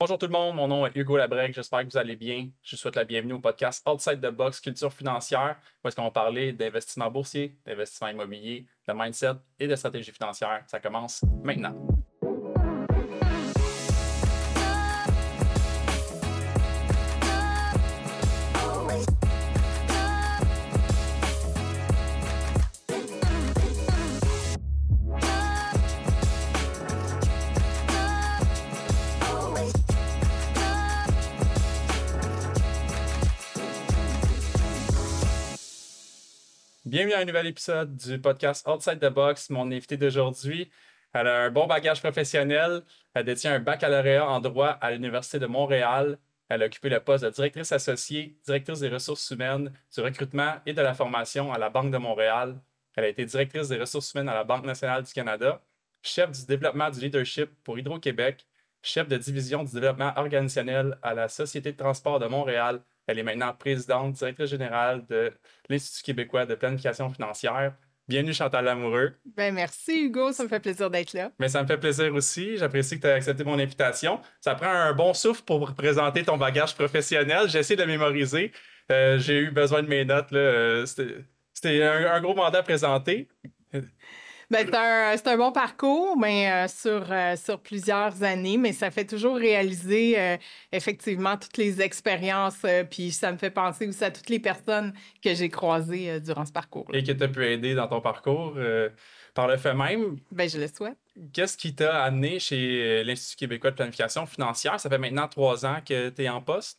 Bonjour tout le monde, mon nom est Hugo Labrec, j'espère que vous allez bien. Je vous souhaite la bienvenue au podcast Outside the Box Culture financière, où est-ce va parler d'investissement boursier, d'investissement immobilier, de mindset et de stratégie financière. Ça commence maintenant. Bienvenue à un nouvel épisode du podcast Outside the Box. Mon invité d'aujourd'hui, elle a un bon bagage professionnel. Elle détient un baccalauréat en droit à l'Université de Montréal. Elle a occupé le poste de directrice associée, directrice des ressources humaines, du recrutement et de la formation à la Banque de Montréal. Elle a été directrice des ressources humaines à la Banque nationale du Canada, chef du développement du leadership pour Hydro-Québec, chef de division du développement organisationnel à la Société de transport de Montréal elle est maintenant présidente, directrice générale de l'Institut québécois de planification financière. Bienvenue Chantal Lamoureux. Ben merci Hugo, ça me fait plaisir d'être là. Mais ça me fait plaisir aussi. J'apprécie que tu aies accepté mon invitation. Ça prend un bon souffle pour présenter ton bagage professionnel. J'ai essayé de mémoriser. Euh, j'ai eu besoin de mes notes. Euh, c'était un, gros mandat à présenter. Ben, c'est un, bon parcours, mais euh, sur, euh, sur plusieurs années, mais ça fait toujours réaliser euh, effectivement toutes les expériences, puis ça me fait penser aussi à toutes les personnes que j'ai croisées durant ce parcours. Et qui t'ont pu aider dans ton parcours par le fait même. Ben, je le souhaite. Qu'est-ce qui t'a amené chez l'Institut québécois de planification financière? Ça fait maintenant trois ans que tu es en poste.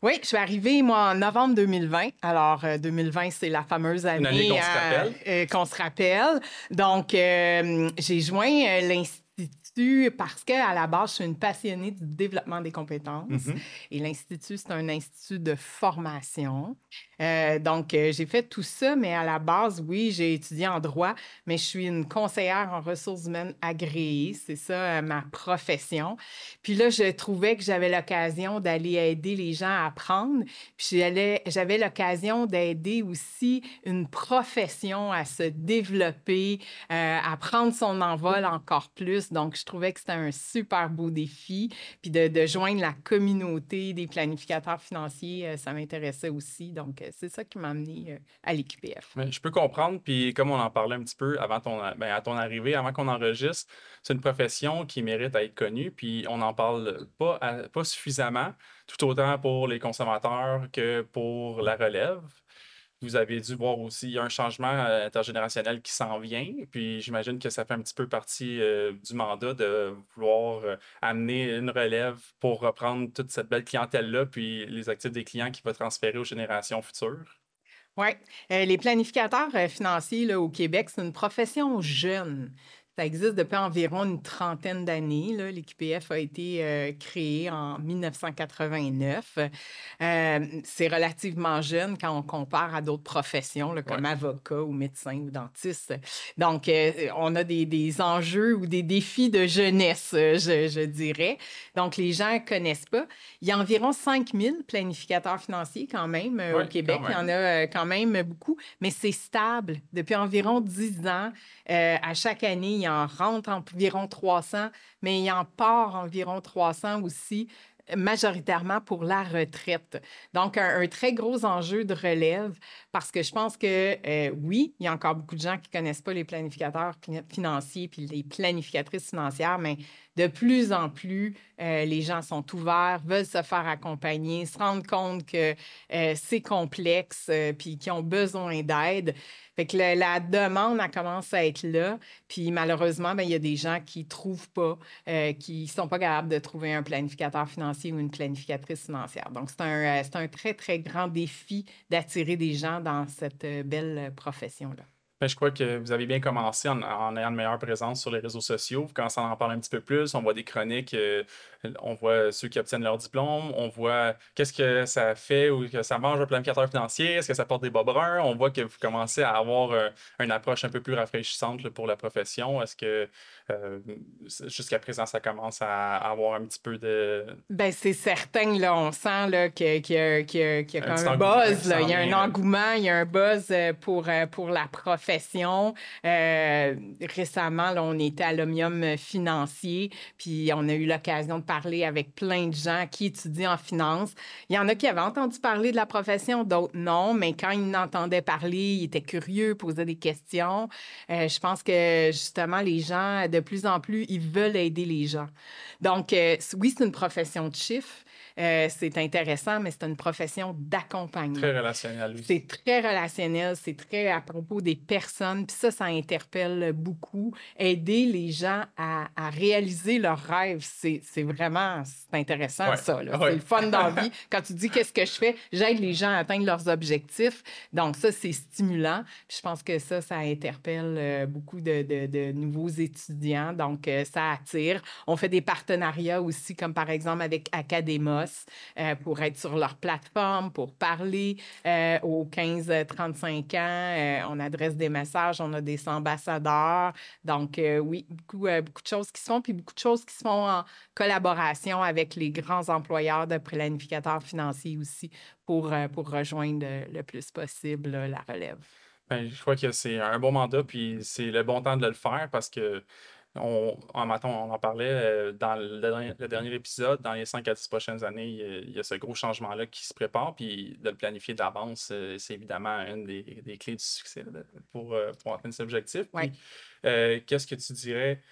Oui, je suis arrivée, moi, en novembre 2020. Alors, 2020, euh, c'est la fameuse année, euh, euh, qu'on se rappelle. Donc, j'ai joint l'Institut parce qu'à la base, je suis une passionnée du développement des compétences. Mm-hmm. Et l'Institut, c'est un institut de formation. Euh, donc, euh, j'ai fait tout ça, mais à la base, oui, j'ai étudié en droit, mais je suis une conseillère en ressources humaines agréée. C'est ça, euh, ma profession. Puis là, je trouvais que j'avais l'occasion d'aller aider les gens à apprendre. Puis j'avais l'occasion d'aider aussi une profession à se développer, à prendre son envol encore plus. Donc, je trouvais que c'était un super beau défi. Puis de, de, joindre la communauté des planificateurs financiers, ça m'intéressait aussi. Donc, c'est ça qui m'a amené euh, à l'EQPF. Je peux comprendre. Puis, comme on en parlait un petit peu avant ton, ben, à ton arrivée, avant qu'on enregistre, c'est une profession qui mérite à être connue. Puis, on n'en parle pas, pas suffisamment, tout autant pour les consommateurs que pour la relève vous avez dû voir aussi un changement euh, intergénérationnel qui s'en vient. Puis j'imagine que ça fait un petit peu partie euh, du mandat de vouloir euh, amener une relève pour reprendre toute cette belle clientèle-là, puis les actifs des clients qui vont transférer aux générations futures. Oui. les planificateurs financiers là, au Québec, c'est une profession jeune. Ça existe depuis environ une trentaine d'années. L'EQPF a été euh, créé en 1989. Euh, c'est relativement jeune quand on compare à d'autres professions comme avocat ou médecin ou dentiste. Donc, euh, on a des, des, enjeux ou des défis de jeunesse, je, je, dirais. Donc, les gens connaissent pas. Il y a environ 5000 planificateurs financiers quand même au Québec. Il y en a quand même beaucoup, mais c'est stable. Depuis environ 10 ans, à chaque année, il y en rentre environ 300, mais il en part environ 300 aussi majoritairement pour la retraite. Donc, un, très gros enjeu de relève parce que je pense que euh, oui, il y a encore beaucoup de gens qui connaissent pas les planificateurs financiers puis les planificatrices financières, mais de plus en plus, euh, les gens sont ouverts, veulent se faire accompagner, se rendent compte que euh, c'est complexe puis qu'ils ont besoin d'aide. Fait que la, demande, elle commence à être là. Puis malheureusement, ben, il y a des gens qui ne trouvent pas, euh, qui ne sont pas capables de trouver un planificateur financier ou une planificatrice financière. Donc, c'est un, euh, un très, très grand défi d'attirer des gens dans cette euh, belle profession-là. Ben, je crois que vous avez bien commencé en, ayant une meilleure présence sur les réseaux sociaux. Vous commencez à en parler un petit peu plus. On voit des chroniques, euh, on voit ceux qui obtiennent leur diplôme, on voit qu'est-ce que ça fait ou que ça mange un planificateur financier, est-ce que ça porte des bas bruns? On voit que vous commencez à avoir une approche un peu plus rafraîchissante pour la profession. Est-ce que euh, jusqu'à présent, ça commence à avoir un petit peu de. Ben, c'est certain, là, on sent là, qu'il y a, qu y a, un, buzz, là. il y a un engouement, il y a un buzz euh, pour, euh, pour la profession. récemment, là, on était à l'Omnium financier, puis on a eu l'occasion de parler avec plein de gens qui étudient en finance. Il y en a qui avaient entendu parler de la profession, d'autres non, mais quand ils n'entendaient parler, ils étaient curieux, posaient des questions. je pense que justement, les gens de plus en plus, ils veulent aider les gens. Donc, euh, oui, c'est une profession de chiffre, euh, c'est intéressant, mais c'est une profession d'accompagnement. Très relationnel. Oui. C'est très relationnel, c'est très à propos des personnes. Puis ça, ça interpelle beaucoup. Aider les gens à, à réaliser leurs rêves, c'est vraiment intéressant, ça. C'est le fun dans la vie. Quand tu dis qu'est-ce que je fais, j'aide les gens à atteindre leurs objectifs. Donc ça, c'est stimulant. Puis je pense que ça, ça interpelle euh, beaucoup de, de, de nouveaux étudiants. Donc euh, ça attire. On fait des partenariats aussi, comme par exemple avec Academos euh, pour être sur leur plateforme, pour parler euh, aux 15-35 ans. Euh, on adresse des messages, on a des ambassadeurs. Donc, oui, beaucoup, beaucoup de choses qui se font, puis beaucoup de choses qui se font en collaboration avec les grands employeurs de planificateurs financiers aussi pour, pour rejoindre le plus possible la relève. Bien, je crois que c'est un bon mandat, puis c'est le bon temps de le faire parce que on, en, on en parlait euh, dans le, dernier épisode. Dans les 5 à 10 prochaines années, il y a, ce gros changement-là qui se prépare. Puis de le planifier d'avance, euh, c'est évidemment une des, clés du succès pour, euh, pour atteindre cet objectif. Qu'est-ce que tu dirais?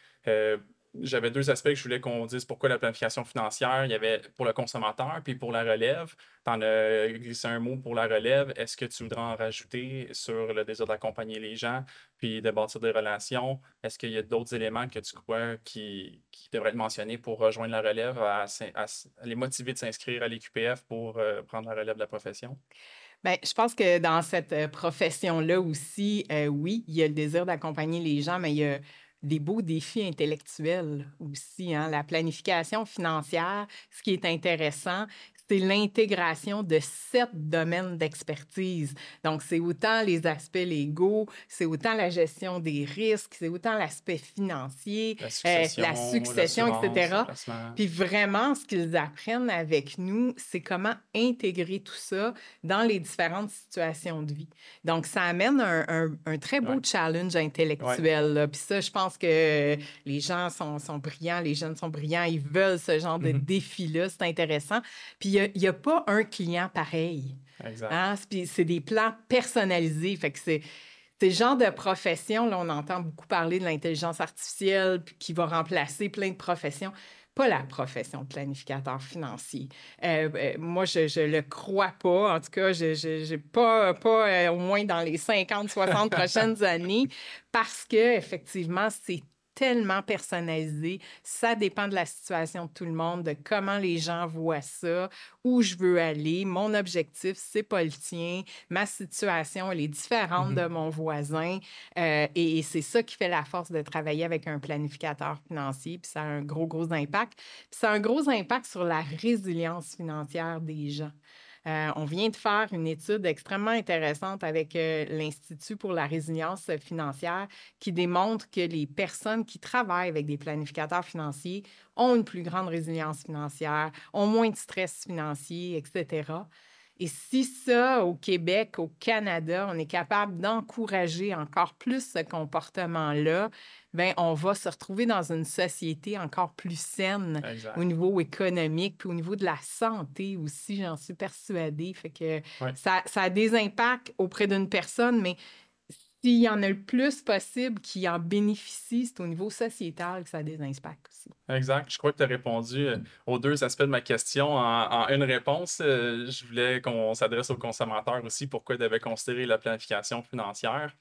J'avais deux aspects que je voulais qu'on dise pourquoi la planification financière? Il y avait pour le consommateur, puis pour la relève. Tu en as glissé un mot pour la relève. Est-ce que tu voudrais en rajouter sur le désir d'accompagner les gens, puis de bâtir des relations? Est-ce qu'il y a d'autres éléments que tu crois qui, devraient être mentionnés pour rejoindre la relève, à, les motiver de s'inscrire à l'EQPF pour euh, prendre la relève de la profession? Bien, je pense que dans cette euh, profession-là aussi, euh, oui, il y a le désir d'accompagner les gens, mais il y a des beaux défis intellectuels aussi. Hein. La planification financière, ce qui est intéressant, c'est l'intégration de sept domaines d'expertise. Donc, c'est autant les aspects légaux, c'est autant la gestion des risques, c'est autant l'aspect financier, la euh, succession, etc. Puis vraiment, ce qu'ils apprennent avec nous, c'est comment intégrer tout ça dans les différentes situations de vie. Donc, ça amène un, très beau challenge intellectuel. Puis ça, je pense que les gens sont, sont, brillants, les jeunes sont brillants, ils veulent ce genre de mm-hmm. défi-là, c'est intéressant. Puis il n'y a, pas un client pareil. Exact. Hein? C'est des plans personnalisés. Fait que c'est. ce genre de profession, là, on entend beaucoup parler de l'intelligence artificielle qui va remplacer plein de professions pas la profession de planificateur financier. Euh, euh, moi, je ne le crois pas. En tout cas, je n'ai pas, pas euh, au moins dans les 50, 60 prochaines années, parce que effectivement, c'est tellement personnalisé. Ça dépend de la situation de tout le monde, de comment les gens voient ça, où je veux aller. Mon objectif, c'est pas le tien. Ma situation, elle est différente de mm-hmm. mon voisin. Euh, et, c'est ça qui fait la force de travailler avec un planificateur financier. Puis ça a un gros, gros impact. Puis ça a un gros impact sur la résilience financière des gens. Euh, on vient de faire une étude extrêmement intéressante avec euh, l'Institut pour la résilience financière qui démontre que les personnes qui travaillent avec des planificateurs financiers ont une plus grande résilience financière, ont moins de stress financier, etc. Et si ça, au Québec, au Canada, on est capable d'encourager encore plus ce comportement-là, ben on va se retrouver dans une société encore plus saine au niveau économique, puis au niveau de la santé aussi, j'en suis persuadée. Fait que ça, ça, a des impacts auprès d'une personne, mais s'il y en a le plus possible qui en bénéficient, c'est au niveau sociétal que ça a des impacts aussi. Exact. Je crois que tu as répondu euh, aux deux aspects de ma question en, une réponse. Euh, je voulais qu'on s'adresse aux consommateurs aussi, pourquoi ils devaient considérer la planification financière.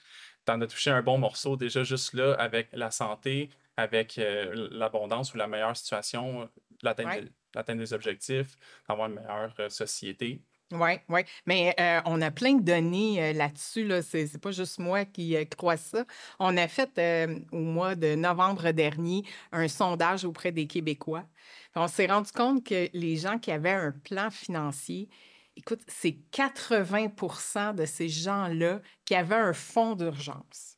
Tu en as touché un bon morceau déjà juste là avec la santé, avec euh, l'abondance ou la meilleure situation, l'atteinte des objectifs, d'avoir une meilleure société. Oui, oui. Mais euh, on a plein de données euh, là-dessus. Là. Ce n'est pas juste moi qui euh, crois ça. On a fait au mois de novembre dernier un sondage auprès des Québécois. on s'est rendu compte que les gens qui avaient un plan financier, écoute, c'est 80% de ces gens-là qui avaient un fonds d'urgence.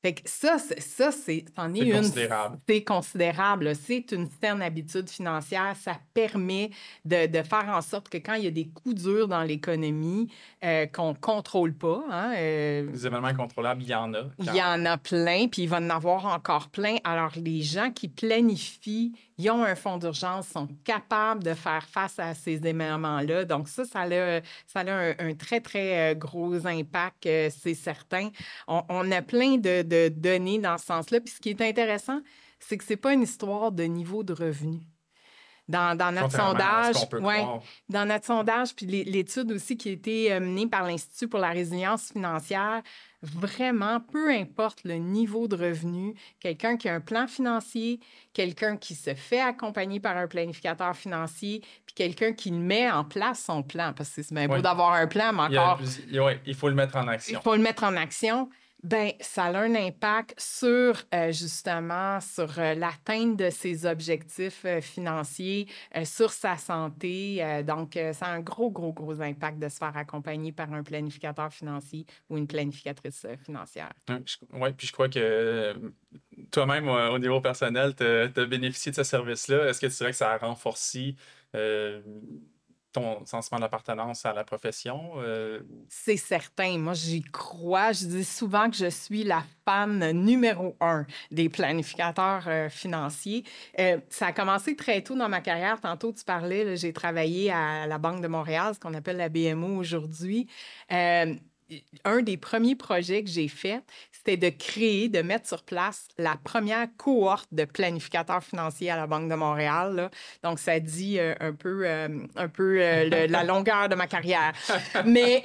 Fait que ça, ça c'est, c'en est, une. Considérable. C'est considérable. C'est une certaine habitude financière. Ça permet de, de, faire en sorte que quand il y a des coups durs dans l'économie euh, qu'on ne contrôle pas. Hein, euh, des événements incontrôlables, il y en a. Il y en a plein, puis il va en avoir encore plein. Alors, les gens qui planifient, ils ont un fonds d'urgence, sont capables de faire face à ces événements-là. Donc, ça, ça a, ça a un, très, très euh, gros impact, c'est certain. On, on a plein de de données dans ce sens-là. Puis ce qui est intéressant, c'est que ce n'est pas une histoire de niveau de revenu. Dans, dans notre sondage, ouais, dans notre sondage, puis l'étude aussi qui a été euh, menée par l'Institut pour la résilience financière, vraiment, peu importe le niveau de revenu, quelqu'un qui a un plan financier, quelqu'un qui se fait accompagner par un planificateur financier, puis quelqu'un qui met en place son plan, parce que c'est bien beau d'avoir un plan, mais encore... il faut le mettre en action. Il faut le mettre en action ben, ça a un impact sur euh, justement sur euh, l'atteinte de ses objectifs euh, financiers, sur sa santé. donc, ça a un gros, gros, gros impact de se faire accompagner par un planificateur financier ou une planificatrice financière. Oui, puis je crois que toi-même, au niveau personnel, tu as bénéficié de ce service-là. Est-ce que tu dirais que ça a renforcé ton sentiment d'appartenance à la profession? Euh? C'est certain. Moi, j'y crois. Je dis souvent que je suis la fan numéro un des planificateurs euh, financiers. Euh, ça a commencé très tôt dans ma carrière. Tantôt, tu parlais, j'ai travaillé à la Banque de Montréal, ce qu'on appelle la BMO aujourd'hui un des premiers projets que j'ai fait, c'était de créer, de mettre sur place la première cohorte de planificateurs financiers à la Banque de Montréal. Donc, ça dit euh, un peu, euh, euh, la longueur de ma carrière. Mais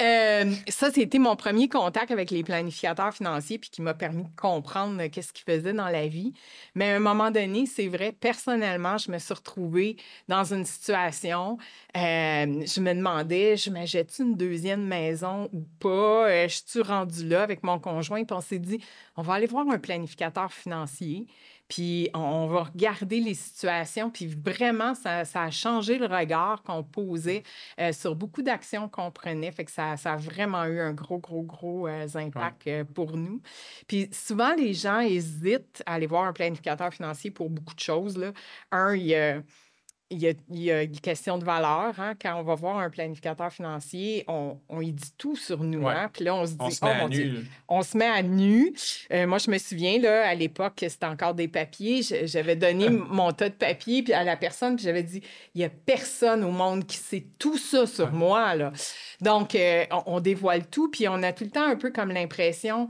ça, c'était mon premier contact avec les planificateurs financiers, puis qui m'a permis de comprendre qu'est-ce qu'ils faisaient dans la vie. Mais à un moment donné, c'est vrai, personnellement, je me suis retrouvée dans une situation, je me demandais, je m'achète une deuxième maison ou pas? Euh, je suis rendu là avec mon conjoint, puis on s'est dit, on va aller voir un planificateur financier, puis on, va regarder les situations, puis vraiment, ça, a changé le regard qu'on posait euh, sur beaucoup d'actions qu'on prenait, fait que ça, a vraiment eu un gros, gros, gros euh, impact pour nous. Puis souvent, les gens hésitent à aller voir un planificateur financier pour beaucoup de choses. Là. Un, il y a il y, a, une question de valeur. Hein. Quand on va voir un planificateur financier, on, on y dit tout sur nous. Hein. Puis là, on se dit, on se met oh, à nu. on se met à nu. Euh, moi, je me souviens, là, à l'époque, c'était encore des papiers. J'avais donné mon tas de papiers puis à la personne, puis j'avais dit, il n'y a personne au monde qui sait tout ça sur moi. Là. Donc, euh, on, on dévoile tout, puis on a tout le temps un peu comme l'impression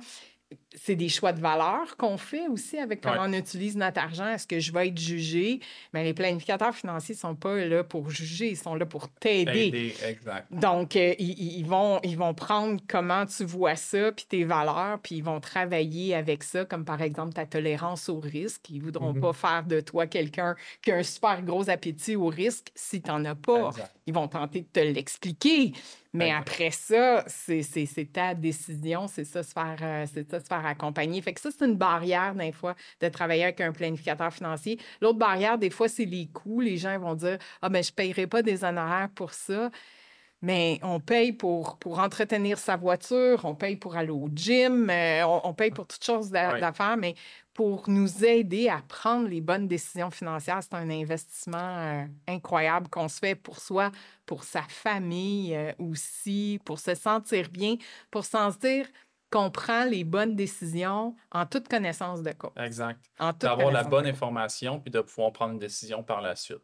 c'est des choix de valeur qu'on fait aussi avec comment on utilise notre argent. Est-ce que je vais être jugé? Mais les planificateurs financiers ne sont pas là pour juger, ils sont là pour t'aider. Donc, euh, ils, vont, ils vont prendre comment tu vois ça, puis tes valeurs, puis ils vont travailler avec ça, comme par exemple ta tolérance au risque. Ils ne voudront mm-hmm. pas faire de toi quelqu'un qui a un super gros appétit au risque si tu n'en as pas. Ils vont tenter de te l'expliquer. Mais après ça, c'est ta décision, c'est ça, se faire, euh, ça, se faire accompagner. Fait que ça, c'est une barrière, des fois, de travailler avec un planificateur financier. L'autre barrière, des fois, c'est les coûts. Les gens vont dire Ah, mais je ne paierai pas des honoraires pour ça. Mais on paye pour, pour entretenir sa voiture, on paye pour aller au gym, euh, on, paye pour toutes choses d'affaires, mais pour nous aider à prendre les bonnes décisions financières, c'est un investissement euh, incroyable qu'on se fait pour soi, pour sa famille euh, aussi, pour se sentir bien, pour s'en dire qu'on prend les bonnes décisions en toute connaissance de cause. Exact. D'avoir la bonne information puis de pouvoir prendre une décision par la suite.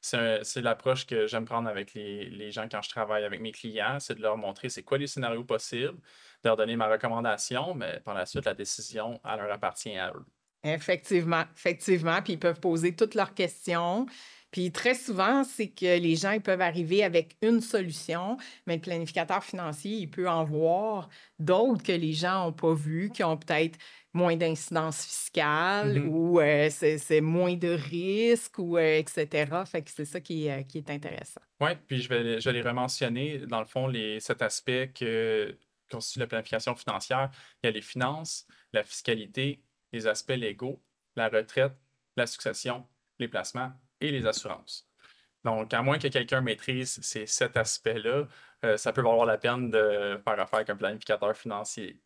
C'est l'approche que j'aime prendre avec les, les, gens quand je travaille avec mes clients, c'est de leur montrer c'est quoi les scénarios possibles, de leur donner ma recommandation, mais par la suite, la décision, elle leur appartient à eux. Effectivement, effectivement. Puis ils peuvent poser toutes leurs questions. Puis très souvent, c'est que les gens ils peuvent arriver avec une solution, mais le planificateur financier, il peut en voir d'autres que les gens n'ont pas vues, qui ont peut-être moins d'incidence fiscale mm-hmm. ou euh, c'est moins de risques, ou euh, etc. Fait que c'est ça qui, est, qui est intéressant. Oui, puis je vais, je vais les rementionner, dans le fond, les, cet aspect que constitue la planification financière. Il y a les finances, la fiscalité, les aspects légaux, la retraite, la succession, les placements et les assurances. Donc, à moins que quelqu'un maîtrise ces sept aspects-là, euh, ça peut valoir la peine de faire affaire avec un planificateur financier.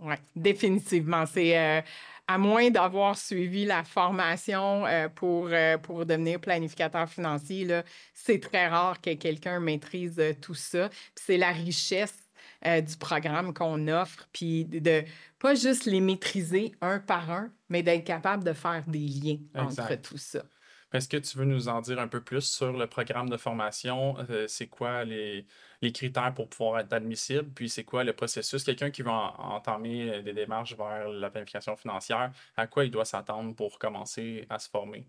Oui, définitivement. C'est euh, à moins d'avoir suivi la formation euh, pour, euh, pour devenir planificateur financier, c'est très rare que quelqu'un maîtrise tout ça. c'est la richesse du programme qu'on offre, puis de pas juste les maîtriser un par un, mais d'être capable de faire des liens entre tout ça. Est-ce que tu veux nous en dire un peu plus sur le programme de formation? Euh, c'est quoi les, critères pour pouvoir être admissible? Puis c'est quoi le processus? Quelqu'un qui va entamer euh, des démarches vers la planification financière, à quoi il doit s'attendre pour commencer à se former?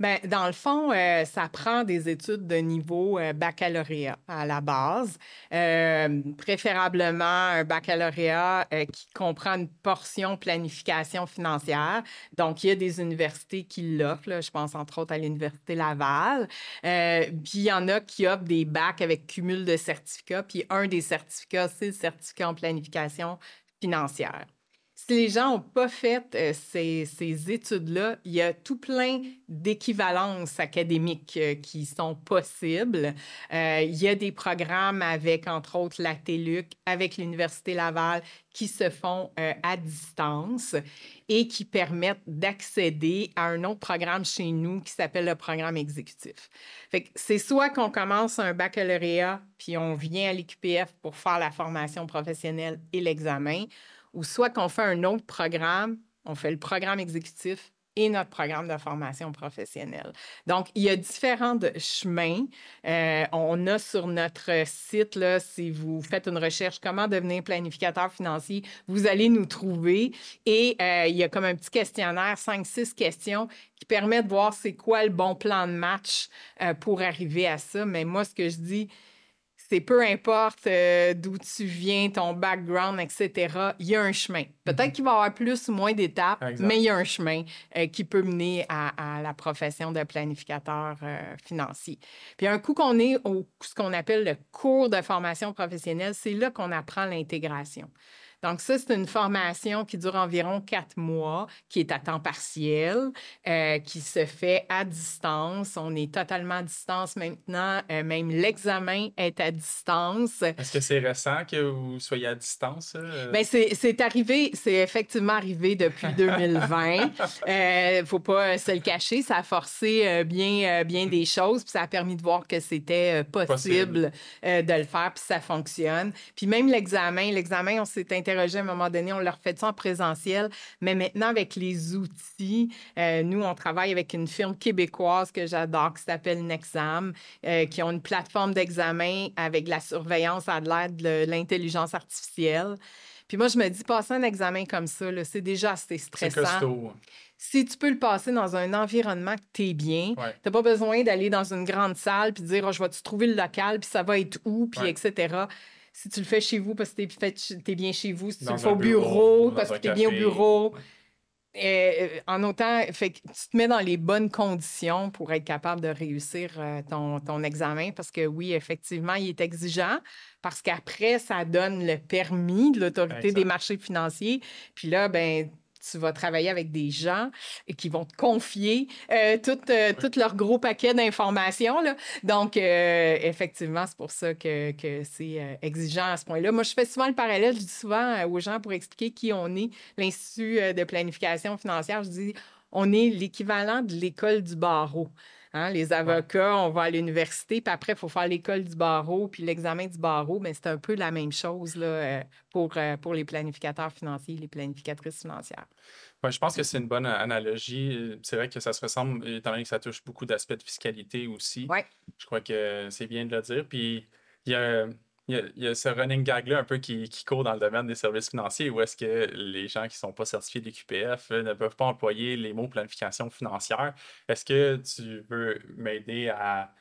Bien, dans le fond, euh, ça prend des études de niveau euh, baccalauréat à la base, euh, préférablement un baccalauréat qui comprend une portion planification financière. Donc, il y a des universités qui l'offrent, je pense entre autres à l'Université Laval. puis, il y en a qui offrent des bacs avec cumul de certificats. Puis, un des certificats, c'est le certificat en planification financière si les gens n'ont pas fait euh, ces, études-là, il y a tout plein d'équivalences académiques euh, qui sont possibles. Euh, il y a des programmes avec, entre autres, la TELUC, avec l'Université Laval, qui se font à distance et qui permettent d'accéder à un autre programme chez nous qui s'appelle le programme exécutif. c'est soit qu'on commence un baccalauréat, puis on vient à l'IQPF pour faire la formation professionnelle et l'examen, ou soit qu'on fait un autre programme, on fait le programme exécutif et notre programme de formation professionnelle. Donc, il y a différents chemins. Euh, on a sur notre site, là, si vous faites une recherche comment devenir planificateur financier, vous allez nous trouver. Et euh, il y a comme un petit questionnaire, cinq, six questions qui permettent de voir c'est quoi le bon plan de match euh, pour arriver à ça. Mais moi, ce que je dis, c'est peu importe euh, d'où tu viens, ton background, etc., il y a un chemin. Peut-être mhm. qu'il va y avoir plus ou moins d'étapes, mais il y a un chemin euh, qui peut mener à, la profession de planificateur euh, financier. Puis un coup qu'on est au ce qu'on appelle le cours de formation professionnelle, c'est là qu'on apprend l'intégration. Donc, ça, c'est une formation qui dure environ quatre mois, qui est à temps partiel, euh, qui se fait à distance. On est totalement à distance maintenant. Euh, même l'examen est à distance. Est-ce que c'est récent que vous soyez à distance? Euh? Bien, c'est arrivé, c'est effectivement arrivé depuis 2020. Il ne faut pas se le cacher, ça a forcé bien, bien des choses, puis ça a permis de voir que c'était possible, de le faire, puis ça fonctionne. Puis même l'examen, l'examen, on s'est intéressé à un moment donné, on leur fait ça en présentiel. Mais maintenant, avec les outils, euh, nous, on travaille avec une firme québécoise que j'adore qui s'appelle Nexam, euh, qui ont une plateforme d'examen avec la surveillance à l'aide de l'intelligence artificielle. Puis moi, je me dis, passer un examen comme ça, c'est déjà assez stressant. Si tu peux le passer dans un environnement que tu es bien, tu n'as pas besoin d'aller dans une grande salle puis de dire, oh, je vais-tu trouver le local, puis ça va être où, puis etc si tu le fais chez vous parce que tu es, bien chez vous, si tu le fais au bureau, parce que tu es bien au bureau. Euh, en autant, fait tu te mets dans les bonnes conditions pour être capable de réussir euh, ton, ton, examen parce que oui, effectivement, il est exigeant parce qu'après, ça donne le permis de l'autorité des marchés financiers. Puis là, ben, tu vas travailler avec des gens qui vont te confier euh, euh, tout, leur gros paquet d'informations. Donc, euh, effectivement, c'est pour ça que, c'est exigeant à ce point-là. Moi, je fais souvent le parallèle, je dis souvent aux gens pour expliquer qui on est, l'Institut de planification financière, je dis, on est l'équivalent de l'école du barreau. Hein, les avocats, on va à l'université, puis après, il faut faire l'école du barreau, puis l'examen du barreau, mais c'est un peu la même chose là, euh, pour, euh, pour les planificateurs financiers, les planificatrices financières. Ouais, je pense que c'est une bonne analogie. C'est vrai que ça se ressemble, étant donné que ça touche beaucoup d'aspects de fiscalité aussi. Ouais. Je crois que c'est bien de le dire. Puis il y a il y, a, ce running gag-là un peu qui, court dans le domaine des services financiers où est-ce que les gens qui ne sont pas certifiés des QPF euh, ne peuvent pas employer les mots planification financière. Est-ce que tu veux m'aider à,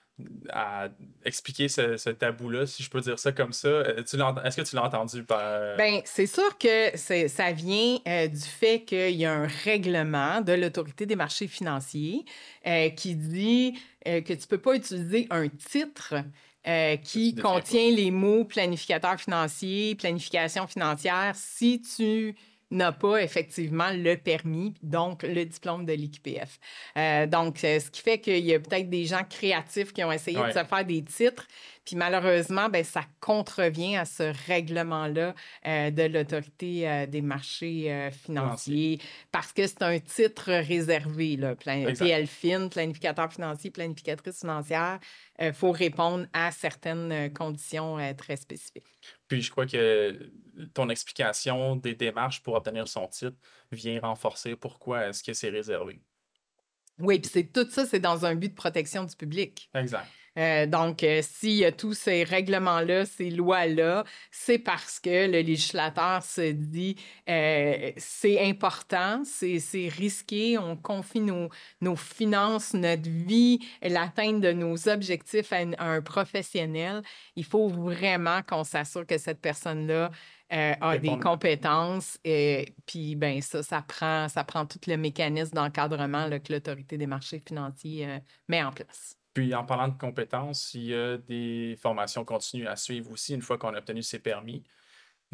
expliquer ce, tabou-là, si je peux dire ça comme ça? Euh, est-ce que tu l'as entendu par... Euh? Bien, c'est sûr que ça vient du fait qu'il y a un règlement de l'autorité des marchés financiers qui dit que tu ne peux pas utiliser un titre euh, qui contient les mots planificateur financier, planification financière, si tu n'a pas effectivement le permis, donc le diplôme de l'IQPF. Euh, donc, euh, ce qui fait qu'il y a peut-être des gens créatifs qui ont essayé de se faire des titres, puis malheureusement, ben, ça contrevient à ce règlement-là euh, de l'autorité des marchés financiers parce que c'est un titre réservé, là, PLFIN, planificateur financier, planificatrice financière. Il faut répondre à certaines conditions très spécifiques. Puis je crois que ton explication des démarches pour obtenir son titre vient renforcer pourquoi est-ce que c'est réservé. Oui, puis c'est tout ça, c'est dans un but de protection du public. Exact. Euh, donc, euh, s'il y a tous ces règlements-là, ces lois-là, c'est parce que le législateur se dit euh, c'est important, c'est risqué, on confie nos, nos, finances, notre vie, l'atteinte de nos objectifs à, un professionnel. Il faut vraiment qu'on s'assure que cette personne-là a des compétences. Et puis, ben ça, ça prend, ça prend tout le mécanisme d'encadrement que l'autorité des marchés financiers met en place. Puis en parlant de compétences, il y a des formations continues à suivre aussi une fois qu'on a obtenu ses permis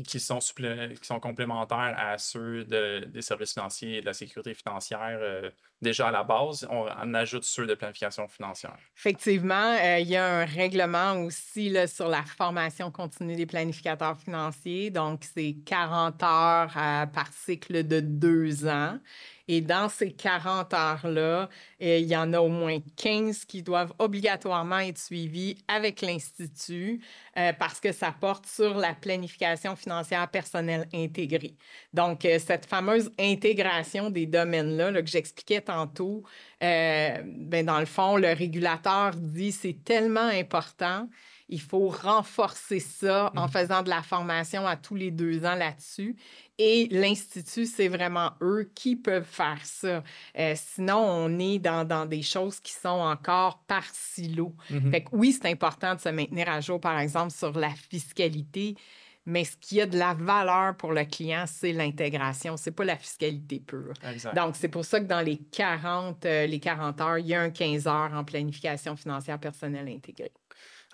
qui sont, qui sont complémentaires à ceux des services financiers et de la sécurité financière euh, déjà à la base. On, ajoute ceux de planification financière. Effectivement, euh, il y a un règlement aussi là, sur la formation continue des planificateurs financiers. Donc, c'est 40 heures euh, par cycle de deux ans. Et dans ces 40 heures-là, euh, il y en a au moins 15 qui doivent obligatoirement être suivies avec l'Institut parce que ça porte sur la planification financière personnelle intégrée. Donc, cette fameuse intégration des domaines-là que j'expliquais tantôt, ben, dans le fond, le régulateur dit c'est tellement important il faut renforcer ça en mmh. faisant de la formation à tous les deux ans là-dessus. Et l'Institut, c'est vraiment eux qui peuvent faire ça. Euh, sinon, on est dans, des choses qui sont encore par silo. Mmh fait que oui, c'est important de se maintenir à jour, par exemple, sur la fiscalité. Mais ce qui a de la valeur pour le client, c'est l'intégration. C'est pas la fiscalité pure. Donc, c'est pour ça que dans les 40, euh, les 40 heures, il y a un 15 heures en planification financière personnelle intégrée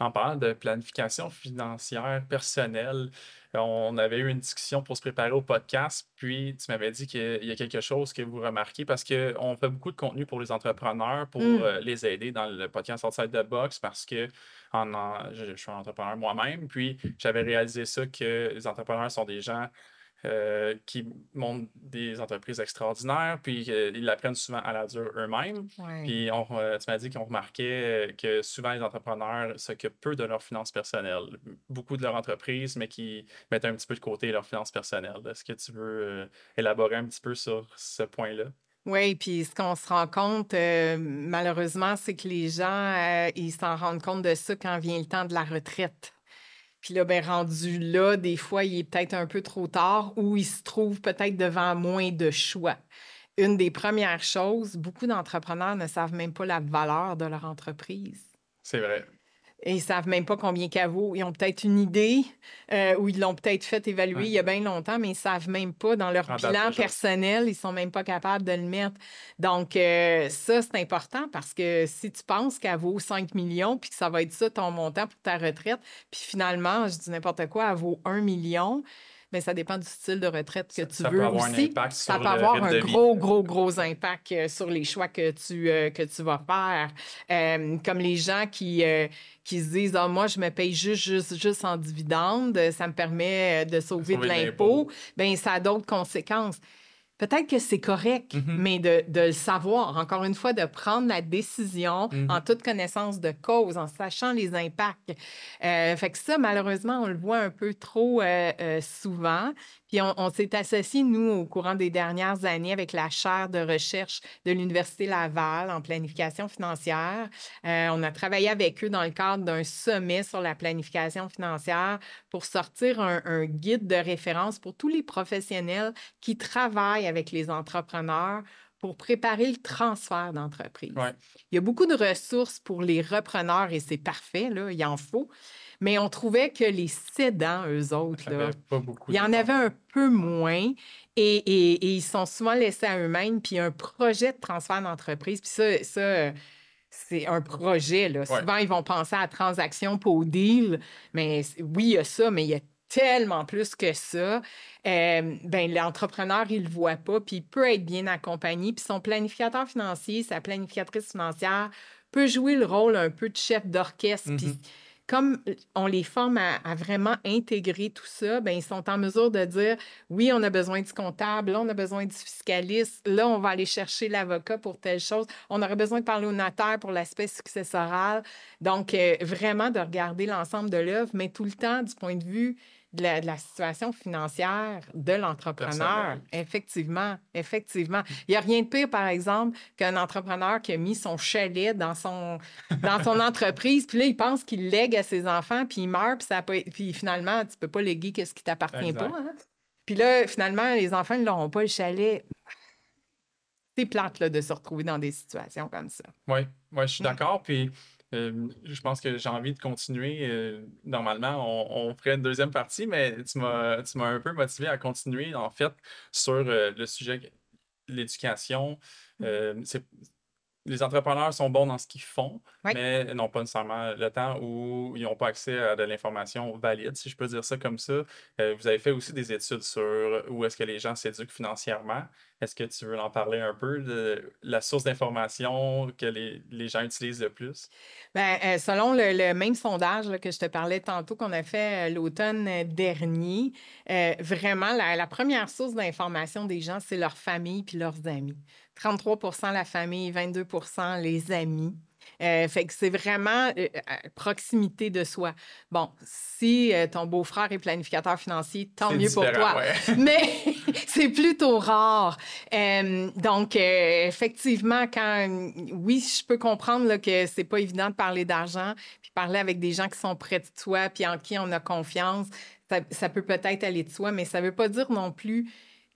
en parlant de planification financière personnelle, on avait eu une discussion pour se préparer au podcast, puis tu m'avais dit qu'il y a quelque chose que vous remarquez parce qu'on fait beaucoup de contenu pour les entrepreneurs, pour mmh. euh, les aider dans le podcast Outside the Box parce que je, suis un entrepreneur moi-même, puis j'avais réalisé ça que les entrepreneurs sont des gens euh, qui montent des entreprises extraordinaires, puis ils l'apprennent souvent à la dure eux-mêmes. Puis on, euh, tu m'as dit qu'on remarquait euh, que souvent les entrepreneurs s'occupent peu de leurs finances personnelles, beaucoup de leur entreprise, mais qui mettent un petit peu de côté leurs finances personnelles. Est-ce que tu veux élaborer un petit peu sur ce point-là? Oui, puis ce qu'on se rend compte, malheureusement, c'est que les gens, ils s'en rendent compte de ça quand vient le temps de la retraite. Puis là, ben, rendu là, des fois, il est peut-être un peu trop tard ou il se trouve peut-être devant moins de choix. Une des premières choses, beaucoup d'entrepreneurs ne savent même pas la valeur de leur entreprise. C'est vrai. Et ils ne savent même pas combien qu'elle vaut. Ils ont peut-être une idée euh, ou ils l'ont peut-être fait évaluer il y a bien longtemps, mais ils ne savent même pas dans leur bilan personnel, ils ne sont même pas capables de le mettre. Donc, euh, ça, c'est important parce que si tu penses qu'elle vaut 5 millions puis que ça va être ça ton montant pour ta retraite, puis finalement, je dis n'importe quoi, elle vaut 1 million, mais ça dépend du style de retraite que tu veux aussi. ça peut avoir un gros, gros, gros impact euh, sur les choix que tu, euh, que tu vas faire. Euh, comme les gens qui, qui se disent ah, Moi, je me paye juste, juste, juste en dividende, ça me permet de sauver, de l'impôt. Bien, ça a d'autres conséquences. Peut-être que c'est correct, mm-hmm. mais de, de, le savoir, encore une fois, de prendre la décision mm-hmm. en toute connaissance de cause, en sachant les impacts. Euh, fait que ça, malheureusement, on le voit un peu trop euh, euh, souvent. Puis on, s'est associé, nous, au courant des dernières années avec la chaire de recherche de l'Université Laval en planification financière. Euh, on a travaillé avec eux dans le cadre d'un sommet sur la planification financière pour sortir un, guide de référence pour tous les professionnels qui travaillent avec les entrepreneurs pour préparer le transfert d'entreprise. Il y a beaucoup de ressources pour les repreneurs et c'est parfait, là, il en faut. Mais on trouvait que les cédants, eux autres, il y en avait un peu moins et, ils sont souvent laissés à eux-mêmes. Puis un projet de transfert d'entreprise, puis ça, ça c'est un projet. Là. Souvent, ils vont penser à la transaction pour deal. Mais oui, il y a ça, mais il y a tellement plus que ça. Euh, ben, l'entrepreneur, il le voit pas, puis il peut être bien accompagné. Puis son planificateur financier, sa planificatrice financière peut jouer le rôle un peu de chef d'orchestre. Puis Mhm. Comme on les forme à, vraiment intégrer tout ça, ben, ils sont en mesure de dire oui, on a besoin du comptable, là, on a besoin du fiscaliste, là, on va aller chercher l'avocat pour telle chose, on aurait besoin de parler au notaire pour l'aspect successoral. Donc, euh, vraiment de regarder l'ensemble de l'œuvre, mais tout le temps du point de vue de la, de la situation financière de l'entrepreneur. Effectivement, effectivement. Il n'y a rien de pire, par exemple, qu'un entrepreneur qui a mis son chalet dans son, dans son entreprise, puis là, il pense qu'il lègue à ses enfants, puis il meurt, puis, ça puis finalement, tu peux pas léguer ce qui t'appartient pas. hein. Puis là, finalement, les enfants ne l'auront pas le chalet. C'est plate là, de se retrouver dans des situations comme ça. Oui, ouais, je suis Mm. d'accord. Puis euh, je pense que j'ai envie de continuer. euh, normalement, on, ferait une deuxième partie, mais tu m'as un peu motivé à continuer, en fait, sur euh, le sujet de l'éducation. Les entrepreneurs sont bons dans ce qu'ils font, Oui. mais n'ont pas nécessairement le temps ou ils n'ont pas accès à de l'information valide, si je peux dire ça comme ça. Euh, vous avez fait aussi des études sur où est-ce que les gens s'éduquent financièrement. Est-ce que tu veux en parler un peu de la source d'information que les, les gens utilisent le plus? Ben, euh, selon le, le même sondage là, que je te parlais tantôt qu'on a fait euh, l'automne dernier, vraiment, la, la première source d'information des gens, c'est leur famille puis leurs amis. 33% la famille, 22% les amis. Euh, fait que c'est vraiment euh, à proximité de soi. Bon, si euh, ton beau-frère est planificateur financier, tant mieux pour toi. ouais. Mais c'est plutôt rare. Donc, effectivement, quand oui, je peux comprendre là, que c'est pas évident de parler d'argent, puis parler avec des gens qui sont près de toi, puis en qui on a confiance, ça, ça peut peut-être aller de soi, mais ça veut pas dire non plus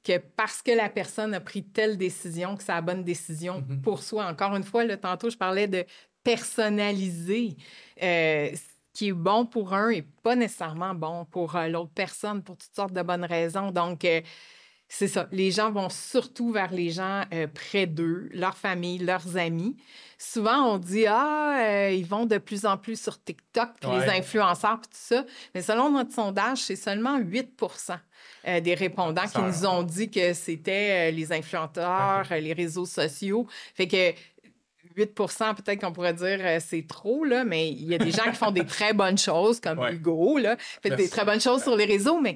que parce que la personne a pris telle décision, que c'est la bonne décision Mhm. pour soi. Encore une fois, là, tantôt, je parlais de personnaliser. Euh, ce qui est bon pour un et pas nécessairement bon pour euh, l'autre personne pour toutes sortes de bonnes raisons. Donc, euh, c'est ça. Les gens vont surtout vers les gens euh, près d'eux, leur famille, leurs amis. Souvent, on dit Ah, euh, ils vont de plus en plus sur TikTok, puis les influenceurs, puis tout ça. Mais selon notre sondage, c'est seulement 8% euh, des répondants qui nous ont dit que c'était euh, les influenceurs, euh, les réseaux sociaux. Fait que 8% peut-être qu'on pourrait dire euh, c'est trop, là, mais il y a des gens qui font des très bonnes choses, comme Ouais. Hugo, là, fait des très bonnes choses sur les réseaux, mais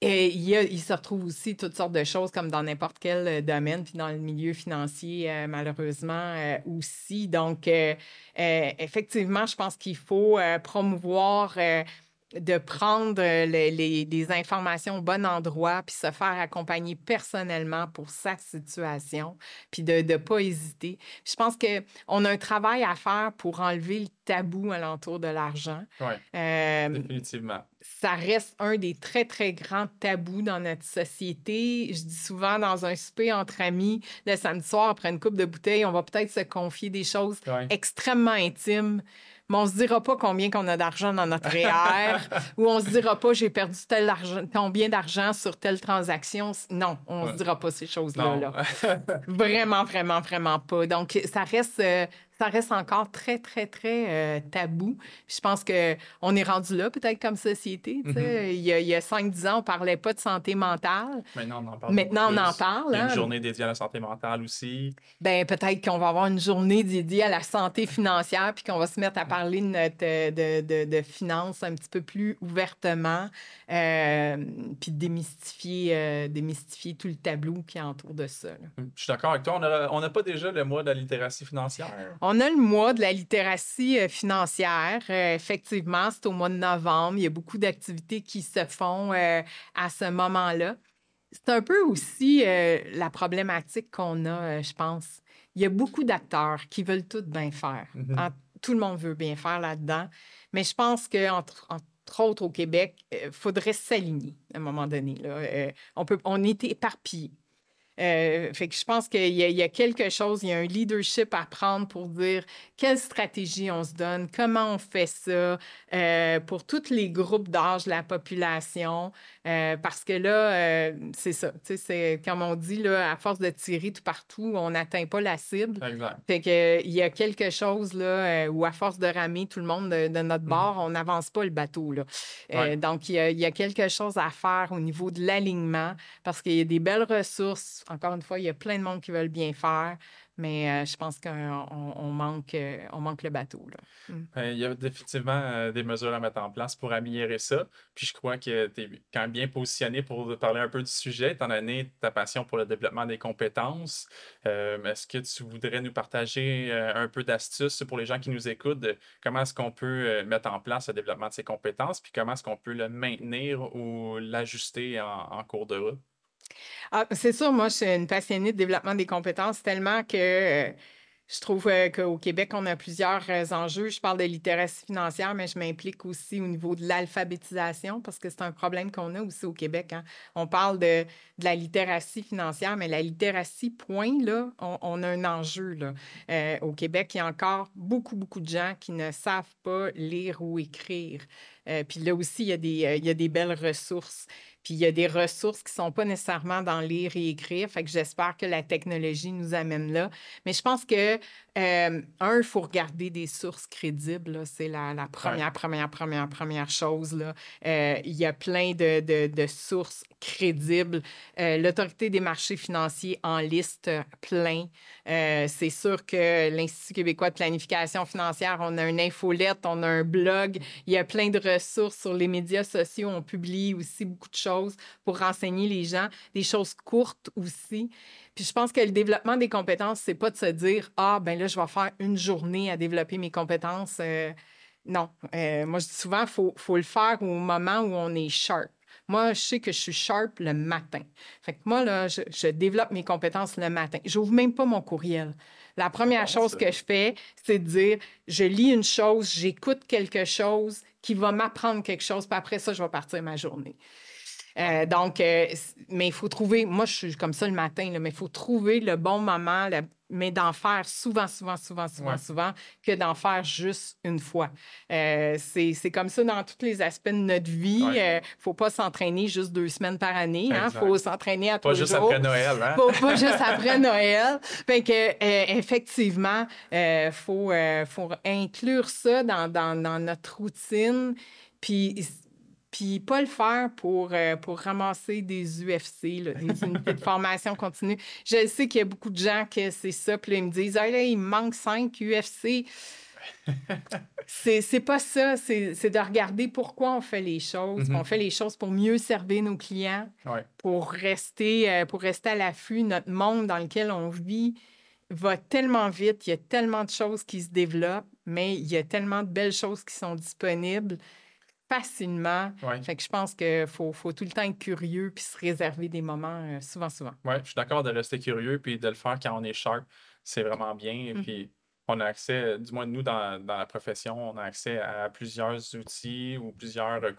et il, y a- il se retrouve aussi toutes sortes de choses comme dans n'importe quel euh, domaine, puis dans le milieu financier, euh, malheureusement euh, aussi. Donc, euh, effectivement, je pense qu'il faut promouvoir de prendre les, les- les informations au bon endroit, puis se faire accompagner personnellement pour sa situation, puis de ne pas hésiter. Je pense qu'on a un travail à faire pour enlever le tabou alentour de l'argent. Oui, Euh, définitivement. Ça reste un des très, très grands tabous dans notre société. Je dis souvent dans un souper entre amis, le samedi soir, après une coupe de bouteille, on va peut-être se confier des choses Ouais. extrêmement intimes, mais on se dira pas combien qu'on a d'argent dans notre REER ou on se dira pas j'ai perdu tel argent, combien d'argent sur telle transaction. Non, on Ouais. se dira pas ces choses-là. Là. Vraiment, vraiment, vraiment pas. Donc, ça reste, euh, ça reste encore très, très, très euh, tabou. Puis Je pense qu'on est rendu là, peut-être comme société. sais. il, y a, il y a 5-10 ans, on parlait pas de santé mentale. Maintenant, on en parle. Maintenant, on en parle. Il y a une hein. journée dédiée à la santé mentale aussi. Ben, peut-être qu'on va avoir une journée dédiée à la santé financière, puis qu'on va se mettre à parler de, notre, de, de, de finances un petit peu plus ouvertement, euh, puis démystifier, euh, démystifier tout le tableau qui entoure de ça. là. Je suis d'accord avec toi. On n'a pas déjà le mois de la littératie financière. On a le mois de la littératie euh, financière. Euh, effectivement, c'est au mois de novembre. Il y a beaucoup d'activités qui se font euh, à ce moment-là. C'est un peu aussi la problématique qu'on a, je pense. Il y a beaucoup d'acteurs qui veulent tout bien faire. Mhm. En- tout le monde veut bien faire là-dedans. Mais je pense qu'entre entre autres au Québec, il faudrait s'aligner à un moment donné. là. On, peut, on est éparpillés. fait que je pense qu'il y, y, a quelque chose, il y a un leadership à prendre pour dire quelle stratégie on se donne, comment on fait ça pour tous les groupes d'âge de la population. parce que là, c'est ça. C'est comme on dit, là, à force de tirer tout partout, on n'atteint pas la cible. Exact. Fait que, il y a quelque chose là, où à force de ramer tout le monde de, notre mm-hmm. bord, on n'avance pas le bateau. Là. donc, il y, a, il y, a, quelque chose à faire au niveau de l'alignement parce qu'il y a des belles ressources. Encore une fois, il y a plein de monde qui veulent bien faire. Mais euh, je pense qu'on manque, euh, on manque le bateau. Mm. Ben, il y a définitivement euh, des mesures à mettre en place pour améliorer ça. Puis je crois que tu es quand même bien positionné pour parler un peu du sujet, étant donné ta passion pour le développement des compétences. est-ce que tu voudrais nous partager un peu d'astuces pour les gens qui nous écoutent comment est-ce qu'on peut mettre en place le développement de ces compétences, puis comment est-ce qu'on peut le maintenir ou l'ajuster en cours de route? Ah, c'est sûr, moi, je suis une passionnée de développement des compétences tellement que euh, je trouve euh, qu'au Québec, on a plusieurs euh, enjeux. Je parle de littératie financière, mais je m'implique aussi au niveau de l'alphabétisation parce que c'est un problème qu'on a aussi au Québec. Hein. On parle de, la littératie financière, mais la littératie, point, là, on, a un enjeu. Là. au Québec, il y a encore beaucoup, beaucoup de gens qui ne savent pas lire ou écrire. Puis là aussi, il y, a des, il y a des belles ressources. Puis il y a des ressources qui ne sont pas nécessairement dans lire et écrire. Fait que j'espère que la technologie nous amène là. Mais je pense que, euh, un, il faut regarder des sources crédibles. C'est la, première, première, première, première chose. Là. Euh, il y a plein de, de, sources crédibles. Euh, L'Autorité des marchés financiers en liste plein. C'est sûr que l'Institut québécois de planification financière, on a une infolette, on a un blog. Il y a plein de ressources sur les médias sociaux. On publie aussi beaucoup de choses pour renseigner les gens, des choses courtes aussi. Puis je pense que le développement des compétences, c'est pas de se dire ah ben là je vais faire une journée à développer mes compétences. Euh, non, euh, moi je dis souvent faut faut le faire au moment où on est sharp. Moi, je sais que je suis sharp le matin. Fait que moi, là, je, développe mes compétences le matin. Je n'ouvre même pas mon courriel. La première chose que je fais, c'est de dire, je lis une chose, j'écoute quelque chose qui va m'apprendre quelque chose, puis après ça, je vais partir ma journée. Euh, donc, euh, mais il faut trouver, moi je suis comme ça le matin, mais il faut trouver le bon moment, mais d'en faire souvent, souvent, souvent, souvent, souvent, que d'en faire juste une fois. Euh, c'est comme ça dans tous les aspects de notre vie. Il ne faut pas s'entraîner juste deux semaines par année. Il hein? faut s'entraîner à tous les jours. Pas juste après Noël. Hein? Faut pas juste après Noël. Fait que, effectivement, il faut, faut inclure ça dans, dans, dans notre routine. Puis puis pas le faire pour, euh, pour ramasser des UFC, des unités de formation continue. Je sais qu'il y a beaucoup de gens que c'est ça, puis ils me disent ah, là, il me manque cinq UFC. c'est pas ça, c'est de regarder pourquoi on fait les choses. Mm-hmm. On fait les choses pour mieux servir nos clients, pour, rester, euh, pour rester à l'affût. Notre monde dans lequel on vit va tellement vite, il y a tellement de choses qui se développent, mais il y a tellement de belles choses qui sont disponibles facilement. Fait que je pense qu'il faut, faut, tout le temps être curieux puis se réserver des moments euh, souvent, souvent. Oui, je suis d'accord de rester curieux puis de le faire quand on est sharp. C'est vraiment bien. Et mmh. Puis on a accès, du moins nous dans, dans, la profession, on a accès à plusieurs outils ou plusieurs euh,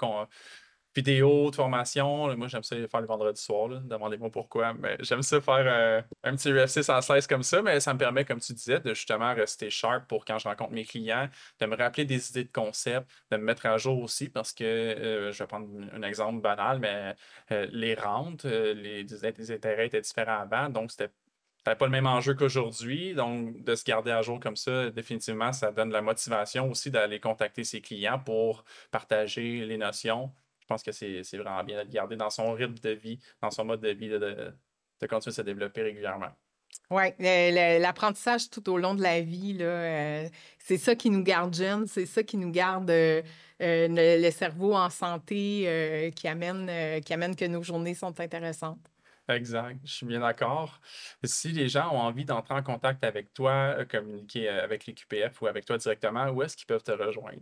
vidéos de formation. Moi, j'aime ça faire le vendredi soir. Demandez-moi pourquoi. Mais j'aime ça faire euh, un petit UFC sans slice comme ça. Mais ça me permet, comme tu disais, de justement rester sharp pour quand je rencontre mes clients, de me rappeler des idées de concept, de me mettre à jour aussi parce que euh, je vais prendre un exemple banal, mais euh, les rentes, les, intérêts étaient différents avant. Donc, c'était pas le même enjeu qu'aujourd'hui. Donc, de se garder à jour comme ça, définitivement, ça donne la motivation aussi d'aller contacter ses clients pour partager les notions, pense que c'est vraiment bien de garder dans son rythme de vie, dans son mode de vie, de, de, continuer à se développer régulièrement. Oui, l'apprentissage tout au long de la vie, euh, c'est ça qui nous garde jeunes, c'est ça qui nous garde euh, euh, le, cerveau en santé, qui, amène, qui amène que nos journées sont intéressantes. Exact, je suis bien d'accord. Si les gens ont envie d'entrer en contact avec toi, euh, communiquer euh, avec les QPF ou avec toi directement, où est-ce qu'ils peuvent te rejoindre?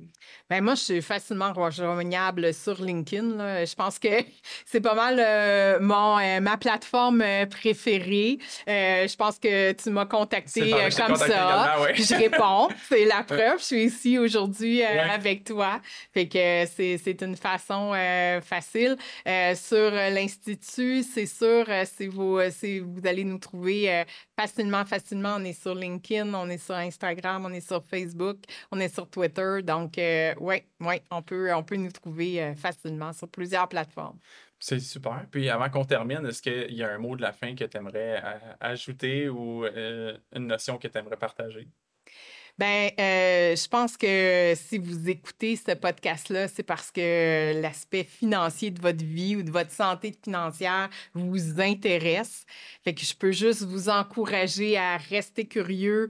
Bien, moi, je suis facilement rejoignable sur LinkedIn. Je pense que c'est pas mal euh, mon, ma plateforme préférée. je pense que tu m'as contacté comme ça. Je réponds. c'est la preuve. Je suis ici aujourd'hui avec toi. Fait que c'est une façon facile. sur l'Institut, c'est sûr euh, euh, vous allez nous trouver euh, facilement, facilement. On est sur LinkedIn, on est sur Instagram, on est sur Facebook, on est sur Twitter. Donc, oui, ouais, on, peut, on peut nous trouver facilement sur plusieurs plateformes. C'est super. Puis avant qu'on termine, est-ce qu'il y a un mot de la fin que tu aimerais ajouter ou une notion que tu aimerais partager? Ben, euh, je pense que si vous écoutez ce podcast-là, c'est parce que l'aspect financier de votre vie ou de votre santé financière vous intéresse. Fait que je peux juste vous encourager à rester curieux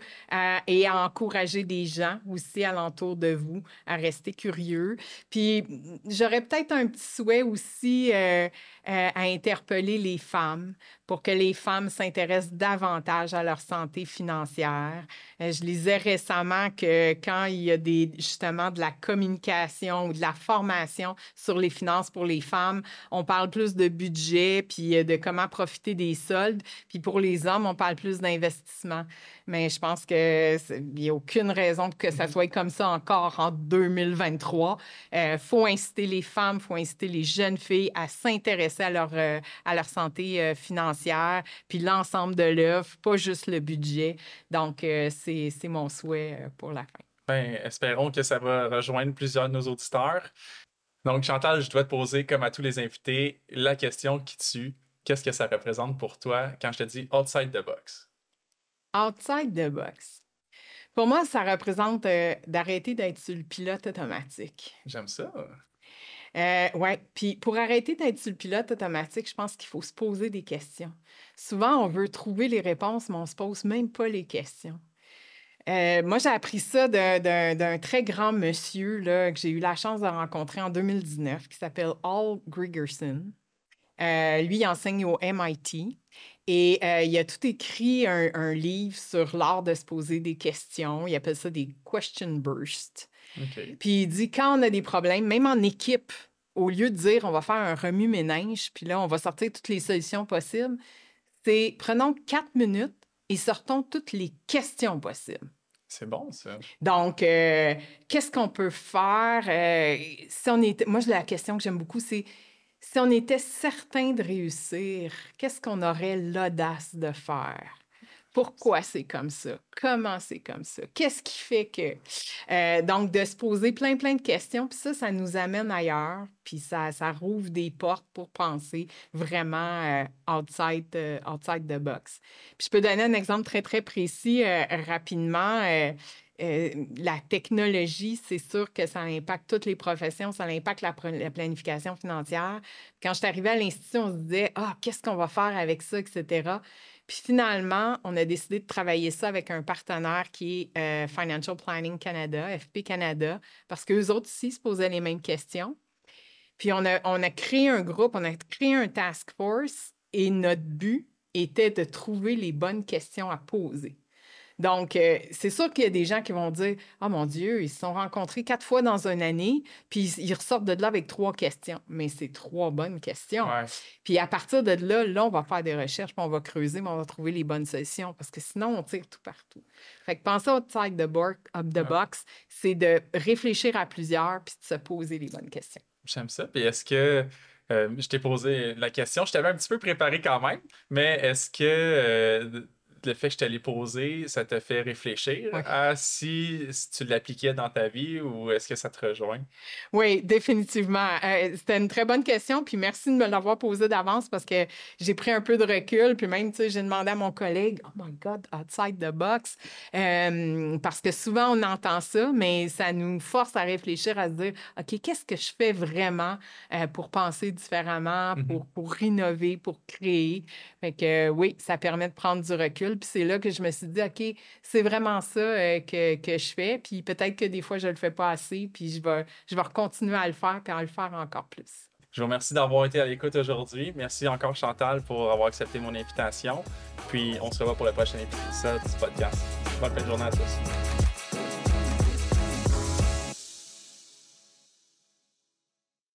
et à encourager des gens aussi alentour de vous à rester curieux. Puis j'aurais peut-être un petit souhait aussi euh, euh, à interpeller les femmes pour que les femmes s'intéressent davantage à leur santé financière. Euh, je lisais récemment que quand il y a des, justement de la communication ou de la formation sur les finances pour les femmes, on parle plus de budget puis euh, de comment profiter des soldes. Puis pour les hommes, on parle plus d'investissement. Mais je pense qu'il n'y a aucune raison que ça mm-hmm. soit comme ça encore en 2023. Il euh, faut inciter les femmes, il faut inciter les jeunes filles à s'intéresser à leur, à leur santé financière puis l'ensemble de l'œuvre, pas juste le budget. Donc, euh, c'est mon souhait euh, pour la fin. Bien, espérons que ça va rejoindre plusieurs de nos auditeurs. Donc, Chantal, je dois te poser, comme à tous les invités, la question qui tue. Qu'est-ce que ça représente pour toi quand je te dis outside the box? Outside the box. Pour moi, ça représente euh, d'arrêter d'être sur le pilote automatique. J'aime ça. Euh, oui, puis pour arrêter d'être sur le pilote automatique, je pense qu'il faut se poser des questions. Souvent, on veut trouver les réponses, mais on ne se pose même pas les questions. Euh, moi, j'ai appris ça d'un très grand monsieur là, que j'ai eu la chance de rencontrer en 2019, qui s'appelle Al Grigerson. Euh, lui, il enseigne au MIT et il a tout écrit un, un livre sur l'art de se poser des questions. Il appelle ça des question bursts. Puis il dit quand on a des problèmes, même en équipe, au lieu de dire on va faire un remue-ménage, puis là, on va sortir toutes les solutions possibles, c'est prenons quatre minutes et sortons toutes les questions possibles. C'est bon, ça. Donc, euh, qu'est-ce qu'on peut faire? Euh, si on était... Moi, la question que j'aime beaucoup, c'est si on était certain de réussir, qu'est-ce qu'on aurait l'audace de faire? Pourquoi c'est comme ça? Comment c'est comme ça? Qu'est-ce qui fait que... Euh, donc, de se poser plein, plein de questions, puis ça, ça nous amène ailleurs, puis ça, ça rouvre des portes pour penser vraiment euh, outside, euh, outside the box. Puis je peux donner un exemple très, très précis rapidement. La technologie, c'est sûr que ça impacte toutes les professions, ça impacte la, la planification financière. Quand je suis arrivée à l'Institut, on se disait, ah, qu'est-ce qu'on va faire avec ça, etc. Puis finalement, on a décidé de travailler ça avec un partenaire qui est euh, Financial Planning Canada, FP Canada, parce qu'eux autres aussi se posaient les mêmes questions. Puis on a créé un groupe, on a créé un task force et notre but était de trouver les bonnes questions à poser. Donc, euh, c'est sûr qu'il y a des gens qui vont dire Oh mon Dieu, ils se sont rencontrés quatre fois dans une année, puis ils ressortent de là avec trois questions. Mais c'est trois bonnes questions. Puis à partir de là, là, on va faire des recherches, puis on va creuser, mais on va trouver les bonnes solutions parce que sinon, on tire tout partout. Fait que penser outside the, the box, c'est de réfléchir à plusieurs puis de se poser les bonnes questions. J'aime ça. Puis est-ce que. Euh, je t'ai posé la question, je t'avais un petit peu préparé quand même, mais est-ce que euh, le fait que je t'allais poser, ça te fait réfléchir à si, tu l'appliquais dans ta vie ou est-ce que ça te rejoint? Oui, définitivement. Euh, c'était une très bonne question, puis merci de me l'avoir posée d'avance parce que j'ai pris un peu de recul, puis même, tu sais, j'ai demandé à mon collègue, oh my God, outside the box, euh, parce que souvent on entend ça, mais ça nous force à réfléchir, à se dire, OK, qu'est-ce que je fais vraiment euh, pour penser différemment, mm-hmm. pour, pour innover, pour créer? Fait que oui, ça permet de prendre du recul puis c'est là que je me suis dit, OK, c'est vraiment ça euh, que, que, je fais. Puis peut-être que des fois, je ne le fais pas assez. Puis je vais, je vais continuer à le faire puis à le faire encore plus. Je vous remercie d'avoir été à l'écoute aujourd'hui. Merci encore, Chantal, pour avoir accepté mon invitation. Puis on se revoit pour le prochain épisode du podcast. Bonne fin de journée à tous.